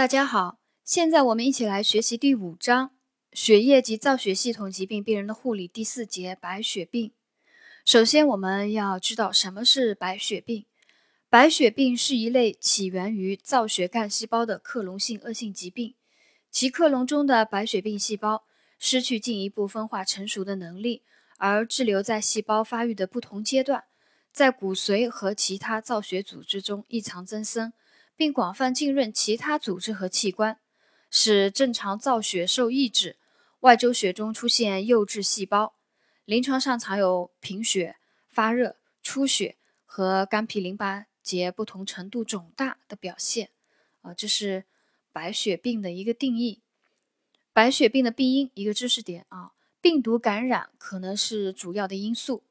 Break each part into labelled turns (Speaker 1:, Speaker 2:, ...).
Speaker 1: 大家好，现在我们一起来学习第五章血液及造血系统疾病病人的护理第四节白血病。首先，我们要知道什么是白血病。白血病是一类起源于造血干细胞的克隆性恶性疾病，其克隆中的白血病细胞失去进一步分化成熟的能力，而滞留在细胞发育的不同阶段，在骨髓和其他造血组织中异常增生。并广泛浸润其他组织和器官，使正常造血受抑制，外周血中出现幼稚细胞。临床上常有贫血、发热、出血和肝脾淋巴结不同程度肿大的表现。啊，这是白血病的一个定义。白血病的病因一个知识点啊，病毒感染可能是主要的因素。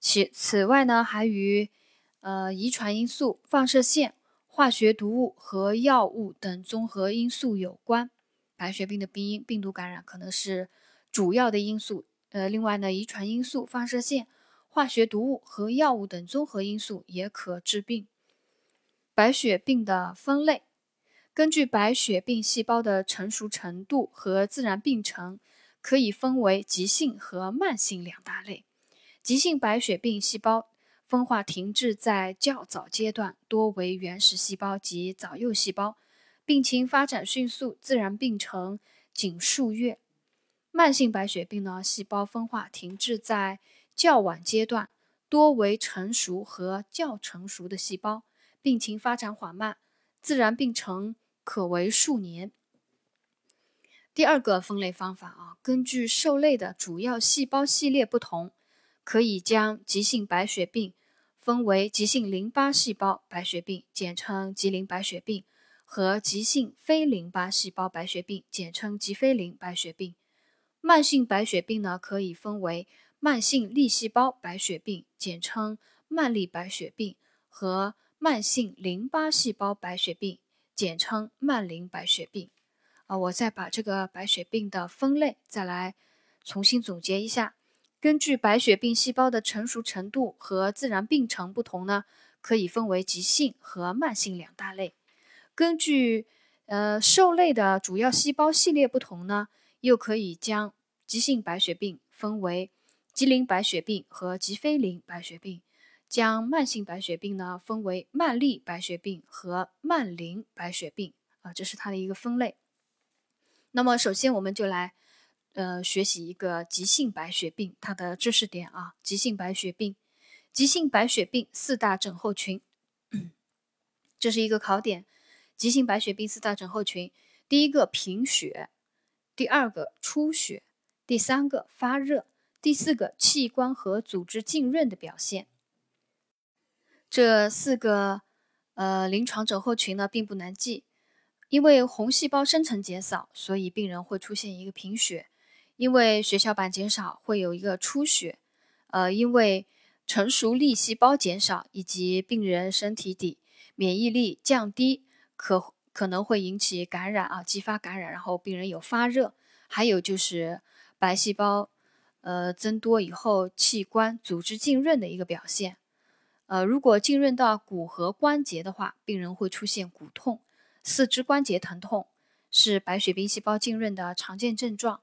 Speaker 1: 其此外呢，还与呃遗传因素、放射线。化学毒物和药物等综合因素有关。白血病的病因，病毒感染可能是主要的因素。呃，另外呢，遗传因素、放射线、化学毒物和药物等综合因素也可致病。白血病的分类，根据白血病细胞的成熟程度和自然病程，可以分为急性和慢性两大类。急性白血病细胞。分化停滞在较早阶段，多为原始细胞及早幼细胞，病情发展迅速，自然病程仅数月。慢性白血病呢，细胞分化停滞在较晚阶段，多为成熟和较成熟的细胞，病情发展缓慢，自然病程可为数年。第二个分类方法啊，根据受类的主要细胞系列不同，可以将急性白血病。分为急性淋巴细胞白血病，简称急淋白血病，和急性非淋巴细胞白血病，简称急非淋白血病。慢性白血病呢，可以分为慢性粒细胞白血病，简称慢粒白血病，和慢性淋巴细胞白血病，简称慢淋白血病。啊，我再把这个白血病的分类再来重新总结一下。根据白血病细胞的成熟程度和自然病程不同呢，可以分为急性和慢性两大类。根据呃受类的主要细胞系列不同呢，又可以将急性白血病分为急淋白血病和急非淋白血病，将慢性白血病呢分为慢粒白血病和慢淋白血病啊，这是它的一个分类。那么首先我们就来。呃，学习一个急性白血病它的知识点啊。急性白血病，急性白血病四大症候群，这是一个考点。急性白血病四大症候群，第一个贫血，第二个出血，第三个发热，第四个器官和组织浸润的表现。这四个呃临床症候群呢，并不难记，因为红细胞生成减少，所以病人会出现一个贫血。因为血小板减少会有一个出血，呃，因为成熟粒细胞减少以及病人身体底免疫力降低，可可能会引起感染啊，激发感染，然后病人有发热，还有就是白细胞呃增多以后器官组织浸润的一个表现，呃，如果浸润到骨和关节的话，病人会出现骨痛、四肢关节疼痛，是白血病细胞浸润的常见症状。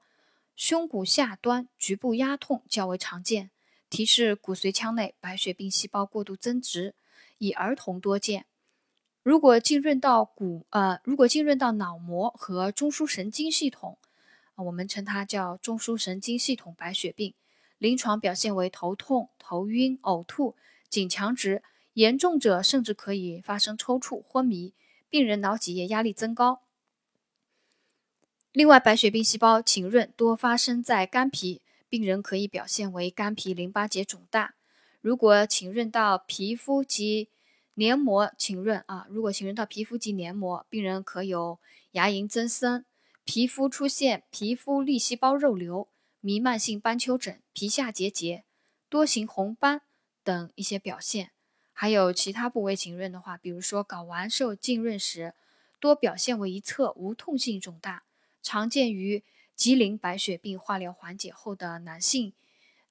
Speaker 1: 胸骨下端局部压痛较为常见，提示骨髓腔内白血病细胞过度增殖，以儿童多见。如果浸润到骨，呃，如果浸润到脑膜和中枢神经系统，我们称它叫中枢神经系统白血病。临床表现为头痛、头晕、呕吐、颈强直，严重者甚至可以发生抽搐、昏迷，病人脑脊液压力增高。另外，白血病细胞浸润多发生在肝脾，病人可以表现为肝脾淋巴结肿大。如果浸润到皮肤及黏膜浸润啊，如果浸润到皮肤及黏膜，病人可有牙龈增生、皮肤出现皮肤粒细胞肉瘤、弥漫性斑丘疹、皮下结节、多型红斑等一些表现。还有其他部位浸润的话，比如说睾丸受浸润时，多表现为一侧无痛性肿大。常见于吉林白血病化疗缓解后的男性，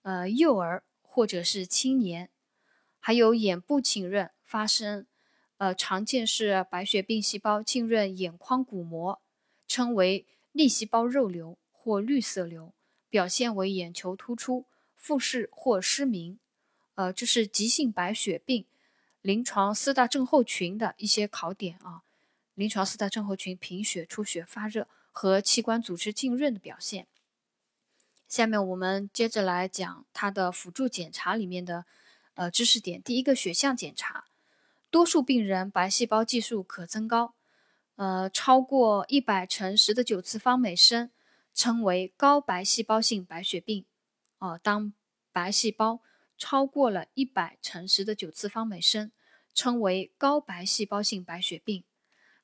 Speaker 1: 呃，幼儿或者是青年，还有眼部浸润发生，呃，常见是白血病细胞浸润眼眶骨膜，称为粒细胞肉瘤或绿色瘤，表现为眼球突出、复视或失明。呃，这是急性白血病临床四大症候群的一些考点啊。临床四大症候群：贫血、出血、发热和器官组织浸润的表现。下面我们接着来讲它的辅助检查里面的呃知识点。第一个血象检查，多数病人白细胞计数可增高，呃超过一百乘十的九次方每升，称为高白细胞性白血病。哦，当白细胞超过了一百乘十的九次方每升，称为高白细胞性白血病。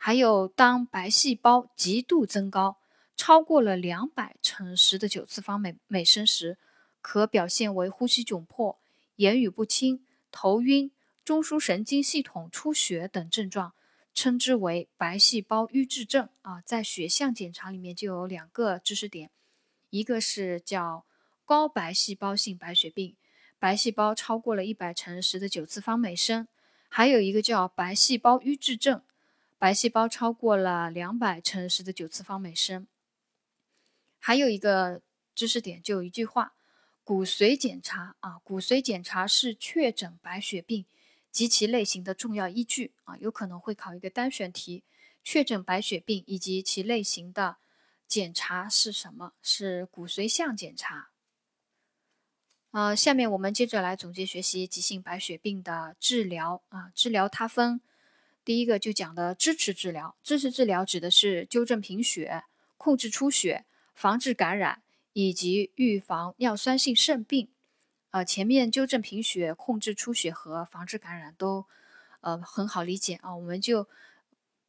Speaker 1: 还有，当白细胞极度增高，超过了两百乘十的九次方每每升时，可表现为呼吸窘迫、言语不清、头晕、中枢神经系统出血等症状，称之为白细胞瘀滞症啊。在血象检查里面就有两个知识点，一个是叫高白细胞性白血病，白细胞超过了一百乘十的九次方每升；还有一个叫白细胞瘀滞症。白细胞超过了两百乘十的九次方每升。还有一个知识点，就一句话：骨髓检查啊，骨髓检查是确诊白血病及其类型的重要依据啊，有可能会考一个单选题。确诊白血病以及其类型的检查是什么？是骨髓相检查。啊，下面我们接着来总结学习急性白血病的治疗啊，治疗它分。第一个就讲的支持治疗，支持治疗指的是纠正贫血、控制出血、防治感染以及预防尿酸性肾病。呃，前面纠正贫血、控制出血和防治感染都呃很好理解啊，我们就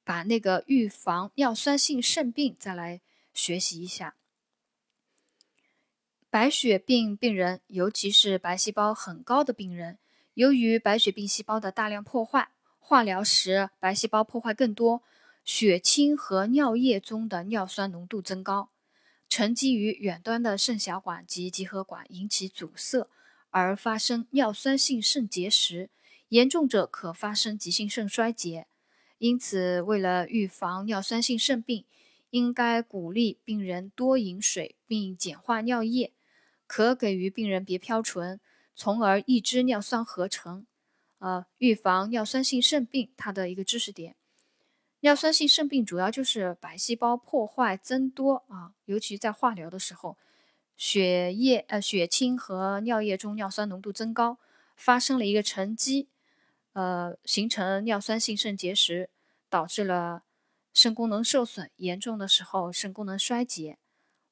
Speaker 1: 把那个预防尿酸性肾病再来学习一下。白血病病人，尤其是白细胞很高的病人，由于白血病细胞的大量破坏。化疗时，白细胞破坏更多，血清和尿液中的尿酸浓度增高，沉积于远端的肾小管及集合管，引起阻塞，而发生尿酸性肾结石，严重者可发生急性肾衰竭。因此，为了预防尿酸性肾病，应该鼓励病人多饮水并简化尿液，可给予病人别嘌醇，从而抑制尿酸合成。呃，预防尿酸性肾病，它的一个知识点，尿酸性肾病主要就是白细胞破坏增多啊，尤其在化疗的时候，血液呃血清和尿液中尿酸浓度增高，发生了一个沉积，呃，形成尿酸性肾结石，导致了肾功能受损，严重的时候肾功能衰竭。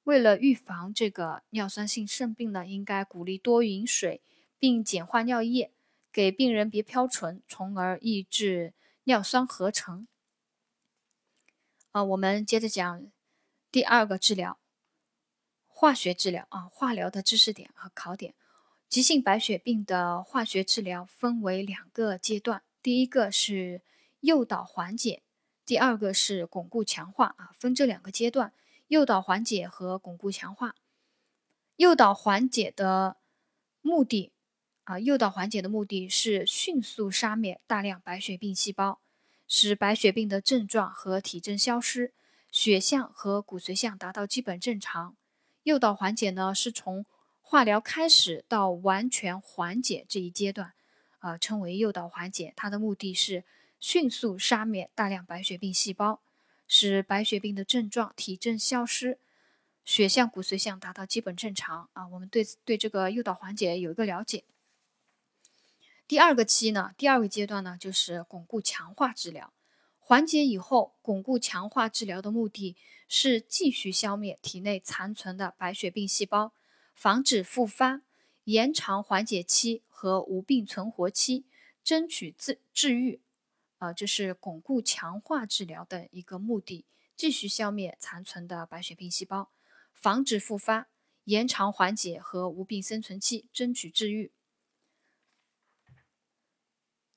Speaker 1: 为了预防这个尿酸性肾病呢，应该鼓励多饮水，并简化尿液。给病人别嘌醇，从而抑制尿酸合成。啊，我们接着讲第二个治疗，化学治疗啊，化疗的知识点和考点。急性白血病的化学治疗分为两个阶段，第一个是诱导缓解，第二个是巩固强化啊，分这两个阶段，诱导缓解和巩固强化。诱导缓解的目的。啊，诱导缓解的目的是迅速杀灭大量白血病细胞，使白血病的症状和体征消失，血象和骨髓相达到基本正常。诱导缓解呢，是从化疗开始到完全缓解这一阶段，啊，称为诱导缓解。它的目的是迅速杀灭大量白血病细胞，使白血病的症状、体征消失，血象、骨髓相达到基本正常。啊，我们对对这个诱导缓解有一个了解。第二个期呢，第二个阶段呢，就是巩固强化治疗。缓解以后，巩固强化治疗的目的是继续消灭体内残存的白血病细胞，防止复发，延长缓解期和无病存活期，争取治治愈。啊，这是巩固强化治疗的一个目的：继续消灭残存的白血病细胞，防止复发，延长缓解和无病生存期，争取治愈。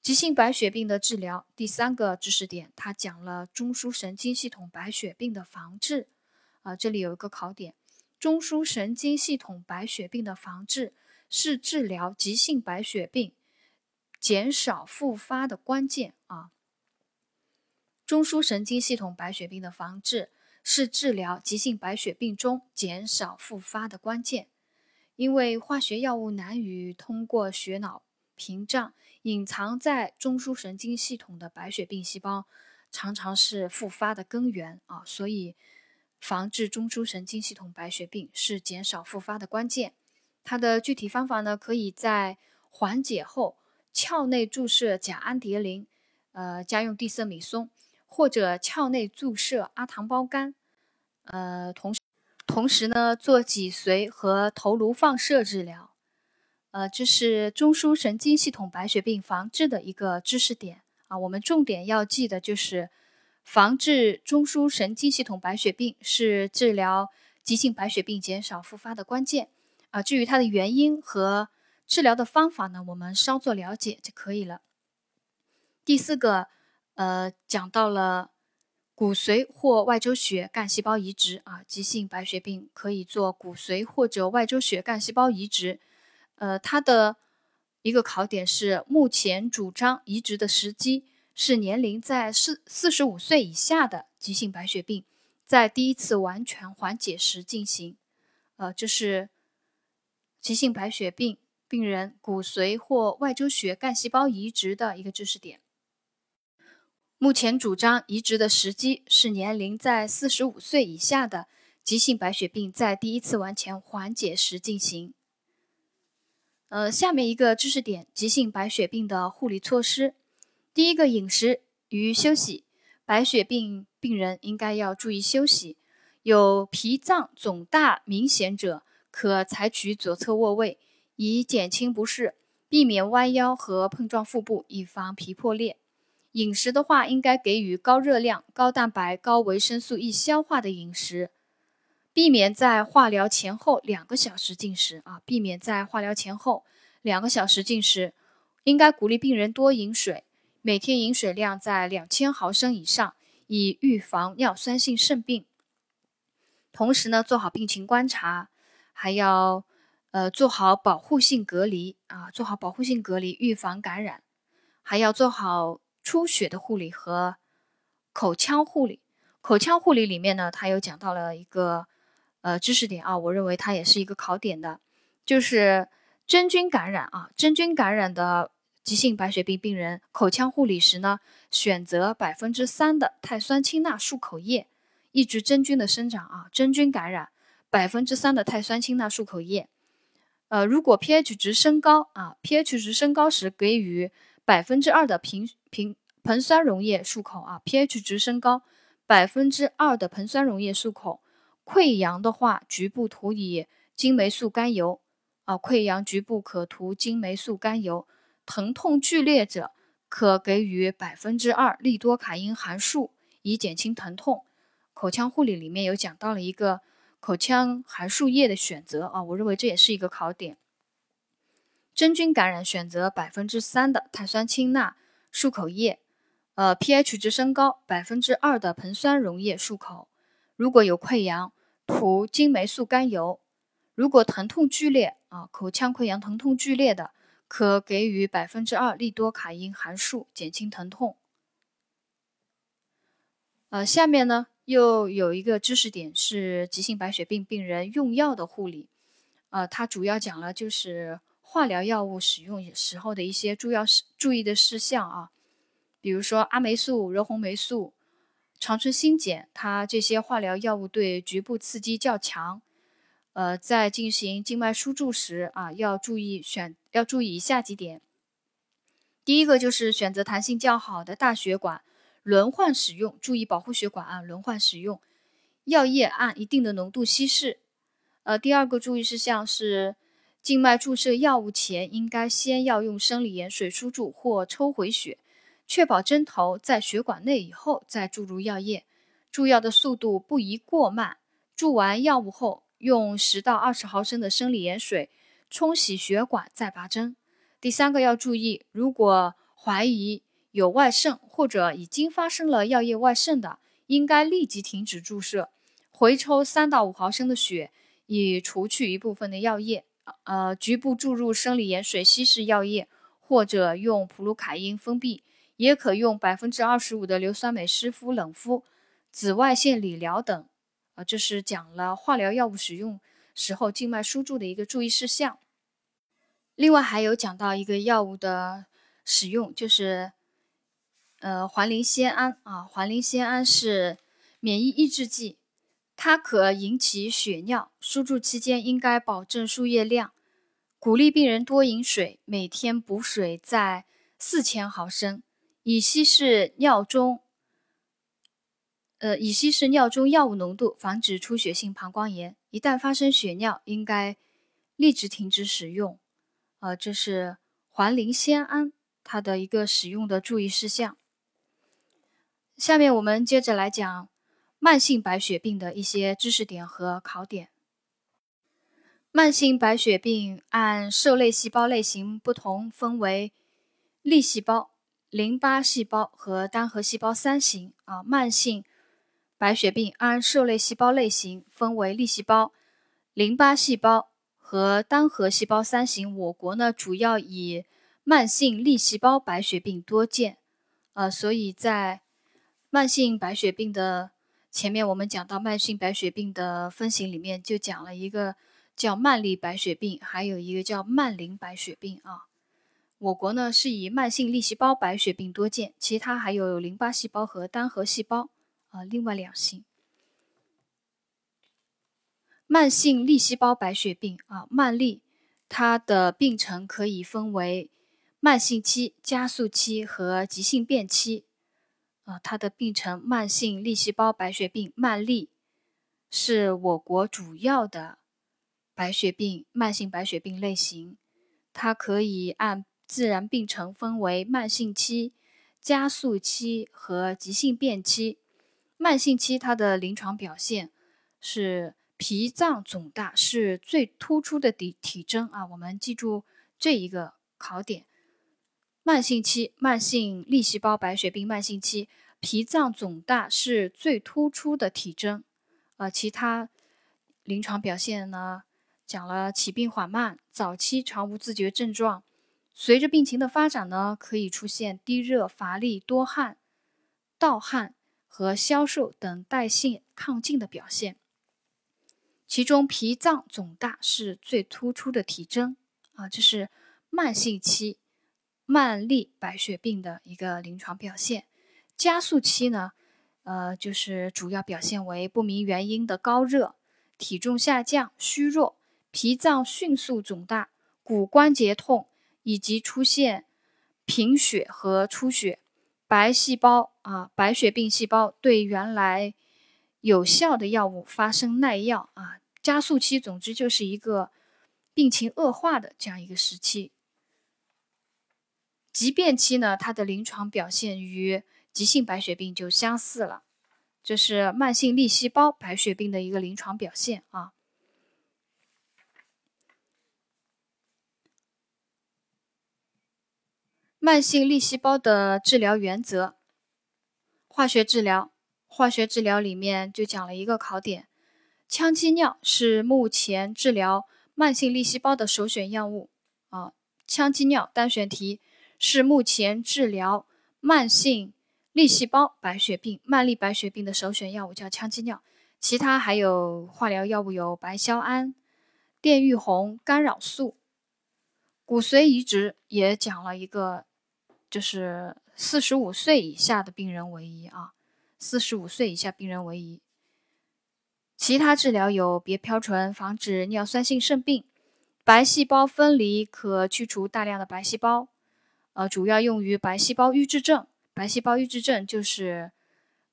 Speaker 1: 急性白血病的治疗，第三个知识点，它讲了中枢神经系统白血病的防治。啊，这里有一个考点：中枢神经系统白血病的防治是治疗急性白血病、减少复发的关键啊。中枢神经系统白血病的防治是治疗急性白血病中减少复发的关键。因为化学药物难以通过血脑屏障，隐藏在中枢神经系统的白血病细胞常常是复发的根源啊，所以防治中枢神经系统白血病是减少复发的关键。它的具体方法呢，可以在缓解后鞘内注射甲氨蝶呤，呃，加用地塞米松，或者鞘内注射阿糖胞苷，呃，同时同时呢做脊髓和头颅放射治疗，呃，这是中枢神经系统白血病防治的一个知识点啊。我们重点要记的就是防治中枢神经系统白血病是治疗急性白血病减少复发的关键。啊，至于它的原因和治疗的方法呢，我们稍作了解就可以了。第四个，呃，讲到了骨髓或外周血干细胞移植啊，急性白血病可以做骨髓或者外周血干细胞移植。呃，它的一个考点是，目前主张移植的时机是年龄在四四十五岁以下的急性白血病，在第一次完全缓解时进行。呃，这是。急性白血病病人骨髓或外周血干细胞移植的一个知识点。目前主张移植的时机是年龄在四十五岁以下的急性白血病在第一次完全缓解时进行。呃，下面一个知识点：急性白血病的护理措施。第一个，饮食与休息。白血病病人应该要注意休息。有脾脏肿大明显者。可采取左侧卧位，以减轻不适，避免弯腰和碰撞腹部，以防皮破裂。饮食的话，应该给予高热量、高蛋白、高维生素易消化的饮食，避免在化疗前后两个小时进食啊，避免在化疗前后两个小时进食。应该鼓励病人多饮水，每天饮水量在两千毫升以上，以预防尿酸性肾病。同时呢，做好病情观察。还要，呃，做好保护性隔离啊，做好保护性隔离，预防感染。还要做好出血的护理和口腔护理。口腔护理里面呢，它有讲到了一个呃知识点啊，我认为它也是一个考点的，就是真菌感染啊，真菌感染的急性白血病病人口腔护理时呢，选择百分之三的碳酸氢钠漱口液，抑制真菌的生长啊，真菌感染。百分之三的碳酸氢钠漱口液，呃，如果 pH 值升高啊，pH 值升高时给予百分之二的平平硼酸溶液漱口啊，pH 值升高百分之二的硼酸溶液漱口。溃疡的话，局部涂以金霉素甘油啊，溃疡局部可涂金霉素甘油。疼痛剧烈者可给予百分之二利多卡因含漱以减轻疼痛。口腔护理里面有讲到了一个。口腔含漱液的选择啊，我认为这也是一个考点。真菌感染选择百分之三的碳酸氢钠漱口液，呃，pH 值升高百分之二的硼酸溶液漱口。如果有溃疡，涂金霉素甘油。如果疼痛剧烈啊，口腔溃疡疼痛剧烈的，可给予百分之二利多卡因含漱减轻疼痛。呃，下面呢？又有一个知识点是急性白血病病人用药的护理，呃，它主要讲了就是化疗药物使用时候的一些注要事注意的事项啊，比如说阿霉素、柔红霉素、长春新碱，它这些化疗药物对局部刺激较强，呃，在进行静脉输注时啊，要注意选要注意以下几点，第一个就是选择弹性较好的大血管。轮换使用，注意保护血管啊！轮换使用，药液按一定的浓度稀释。呃，第二个注意事项是，静脉注射药物前，应该先要用生理盐水输注或抽回血，确保针头在血管内以后再注入药液。注药的速度不宜过慢。注完药物后，用十到二十毫升的生理盐水冲洗血管，再拔针。第三个要注意，如果怀疑。有外渗或者已经发生了药液外渗的，应该立即停止注射，回抽三到五毫升的血，以除去一部分的药液。呃，局部注入生理盐水稀释药液，或者用普鲁卡因封闭，也可用百分之二十五的硫酸镁湿敷、冷敷、紫外线理疗等。啊，这是讲了化疗药物使用时候静脉输注的一个注意事项。另外还有讲到一个药物的使用，就是呃环磷酰胺啊，环磷酰胺是免疫抑制剂，它可引起血尿，输注期间应该保证输液量，鼓励病人多饮水，每天补水在四千毫升，乙稀是尿中。呃，乙稀是尿中药物浓度，防止出血性膀胱炎。一旦发生血尿，应该立即停止使用。呃，这是环磷酰胺它的一个使用的注意事项。下面我们接着来讲慢性白血病的一些知识点和考点。慢性白血病按受类细胞类型不同，分为粒细胞、淋巴细胞和单核细胞三型。啊，慢性白血病按受类细胞类型分为粒细胞、淋巴细胞和单核细胞三型。我国呢，主要以慢性粒细胞白血病多见。呃，所以在慢性白血病的前面，我们讲到慢性白血病的分型里面，就讲了一个叫慢粒白血病，还有一个叫慢淋白血病啊。我国呢是以慢性粒细胞白血病多见，其他还有淋巴细胞和单核细胞。啊，另外两型，慢性粒细胞白血病啊，慢粒，它的病程可以分为慢性期、加速期和急性变期。啊，它的病程，慢性粒细胞白血病慢粒，是我国主要的白血病慢性白血病类型。它可以按自然病程分为慢性期、加速期和急性变期。慢性期，它的临床表现是脾脏肿大，是最突出的体体征啊。我们记住这一个考点：慢性期，慢性粒细胞白血病慢性期，脾脏肿大是最突出的体征。呃，其他临床表现呢，讲了起病缓慢，早期常无自觉症状，随着病情的发展呢，可以出现低热、乏力、多汗、盗汗。和消瘦等代谢亢进的表现，其中脾脏肿大是最突出的体征啊，这是慢性期慢粒白血病的一个临床表现。加速期呢，呃，就是主要表现为不明原因的高热、体重下降、虚弱、脾脏迅速肿大、骨关节痛，以及出现贫血和出血。白细胞啊，白血病细胞对原来有效的药物发生耐药啊，加速期，总之就是一个病情恶化的这样一个时期。急变期呢，它的临床表现与急性白血病就相似了，这是慢性粒细胞白血病的一个临床表现啊。慢性粒细胞的治疗原则，化学治疗，化学治疗里面就讲了一个考点，羟基尿是目前治疗慢性粒细胞的首选药物啊。羟基尿单选题是目前治疗慢性粒细胞白血病、慢粒白血病的首选药物，叫羟基尿。其他还有化疗药物有白硝胺、电玉红干扰素。骨髓移植也讲了一个。就是四十五岁以下的病人为宜啊，四十五岁以下病人为宜。其他治疗有别嘌醇，防止尿酸性肾病；白细胞分离可去除大量的白细胞，呃，主要用于白细胞瘀滞症。白细胞瘀滞症就是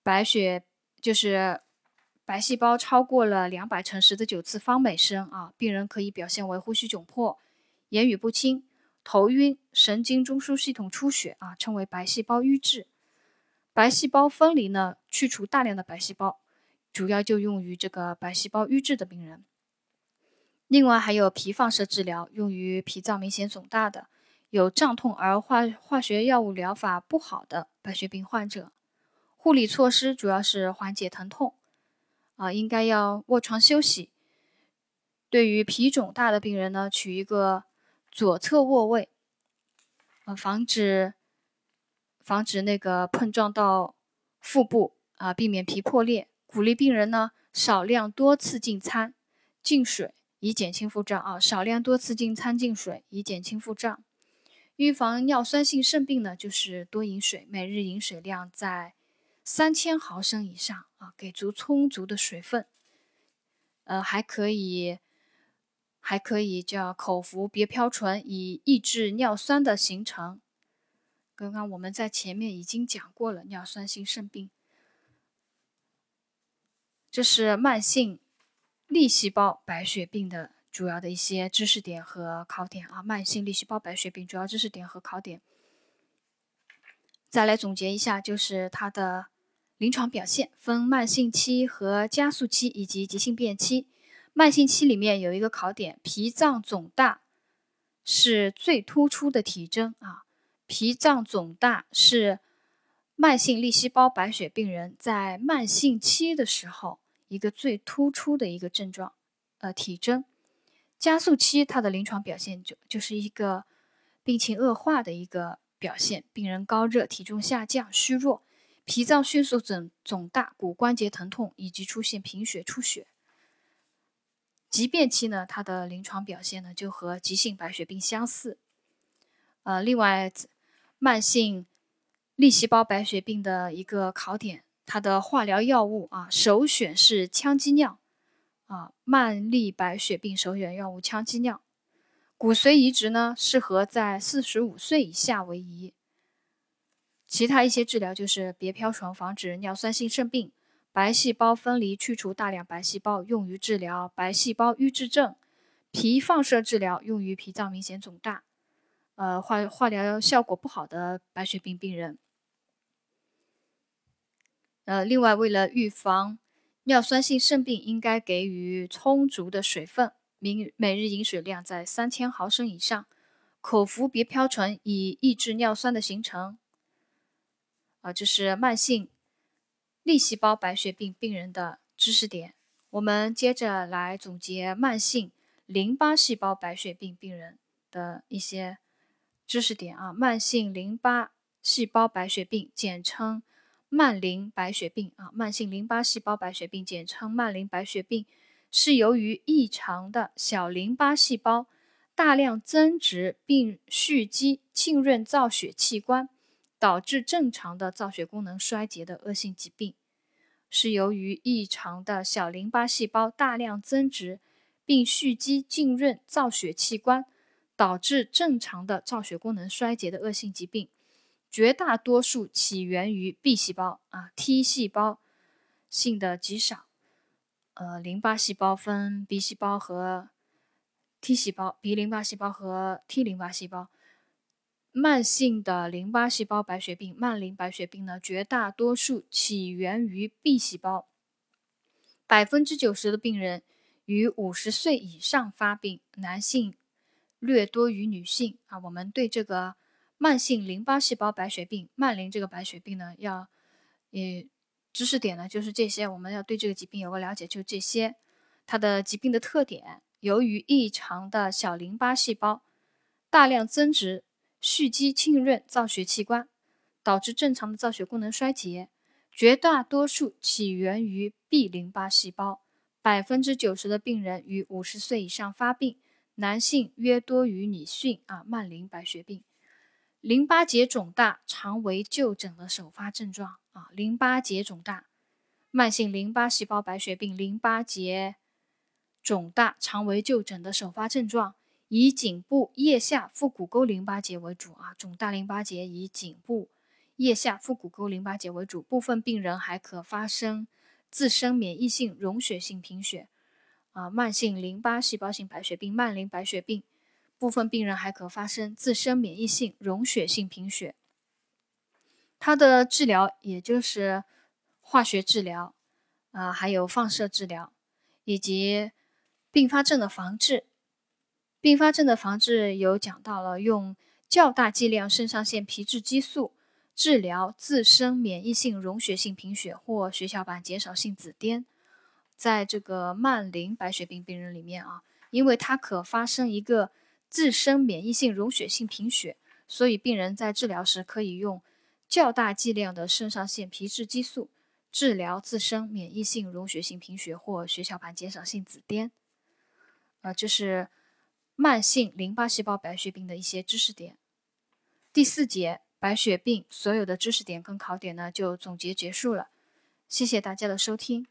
Speaker 1: 白血，就是白细胞超过了两百乘十的九次方每升啊，病人可以表现为呼吸窘迫、言语不清。头晕、神经中枢系统出血啊，称为白细胞瘀滞。白细胞分离呢，去除大量的白细胞，主要就用于这个白细胞瘀滞的病人。另外还有皮放射治疗，用于脾脏明显肿大的、有胀痛而化化学药物疗法不好的白血病患者。护理措施主要是缓解疼痛啊，应该要卧床休息。对于脾肿大的病人呢，取一个。左侧卧位，呃，防止防止那个碰撞到腹部啊，避免皮破裂。鼓励病人呢少量多次进餐、进水，以减轻腹胀啊。少量多次进餐、进水，以减轻腹胀。预防尿酸性肾病呢，就是多饮水，每日饮水量在三千毫升以上啊，给足充足的水分。呃，还可以。还可以叫口服别飘醇，以抑制尿酸的形成。刚刚我们在前面已经讲过了尿酸性肾病，这是慢性粒细胞白血病的主要的一些知识点和考点啊。慢性粒细胞白血病主要知识点和考点，再来总结一下，就是它的临床表现分慢性期和加速期以及急性变期。慢性期里面有一个考点，脾脏肿大是最突出的体征啊。脾脏肿大是慢性粒细胞白血病人在慢性期的时候一个最突出的一个症状，呃，体征。加速期它的临床表现就就是一个病情恶化的一个表现，病人高热、体重下降、虚弱，脾脏迅速肿肿大，骨关节疼痛以及出现贫血、出血。急变期呢，它的临床表现呢就和急性白血病相似。呃，另外，慢性粒细胞白血病的一个考点，它的化疗药物啊，首选是羟基尿啊。慢粒白血病首选药物羟基尿。骨髓移植呢，适合在四十五岁以下为宜。其他一些治疗就是别飘醇，防止尿酸性肾病。白细胞分离去除大量白细胞，用于治疗白细胞瘀滞症；脾放射治疗用于脾脏明显肿大，呃，化化疗效果不好的白血病病人。呃，另外为了预防尿酸性肾病，应该给予充足的水分，每每日饮水量在三千毫升以上，口服别嘌醇以抑制尿酸的形成。啊，这是慢性。粒细胞白血病病人的知识点，我们接着来总结慢性淋巴细胞白血病病人的一些知识点啊。慢性淋巴细胞白血病简称慢淋白血病啊。慢性淋巴细胞白血病简称慢淋白血病，是由于异常的小淋巴细胞大量增殖并蓄积浸润造血器官。导致正常的造血功能衰竭的恶性疾病，是由于异常的小淋巴细胞大量增殖并蓄积浸润造血器官，导致正常的造血功能衰竭的恶性疾病。绝大多数起源于 B 细胞啊，T 细胞性的极少。呃，淋巴细胞分 B 细胞和 T 细胞，B 淋巴细胞和 T 淋巴细胞。慢性的淋巴细胞白血病，慢淋白血病呢，绝大多数起源于 B 细胞，百分之九十的病人于五十岁以上发病，男性略多于女性啊。我们对这个慢性淋巴细胞白血病，慢淋这个白血病呢，要呃知识点呢就是这些，我们要对这个疾病有个了解，就这些。它的疾病的特点，由于异常的小淋巴细胞大量增殖。蓄积浸润造血器官，导致正常的造血功能衰竭。绝大多数起源于 B 淋巴细胞，百分之九十的病人于五十岁以上发病，男性约多于女性。啊，慢淋白血病，淋巴结肿大常为就诊的首发症状。啊，淋巴结肿大，慢性淋巴细胞白血病，淋巴结肿大常为就诊的首发症状。以颈部腋下腹股沟淋巴结为主啊，肿大淋巴结以颈部腋下腹股沟淋巴结为主，部分病人还可发生自身免疫性溶血性贫血啊，慢性淋巴细胞性白血病、慢淋白血病，部分病人还可发生自身免疫性溶血性贫血。它的治疗也就是化学治疗啊，还有放射治疗，以及并发症的防治。并发症的防治有讲到了，用较大剂量肾上腺皮质激素治疗自身免疫性溶血性贫血或血小板减少性紫癜。在这个慢淋白血病病人里面啊，因为它可发生一个自身免疫性溶血性贫血，所以病人在治疗时可以用较大剂量的肾上腺皮质激素，治疗自身免疫性溶血性贫血或血小板减少性紫癜。呃，这是慢性淋巴细胞白血病的一些知识点。第四节白血病所有的知识点跟考点呢就总结结束了，谢谢大家的收听。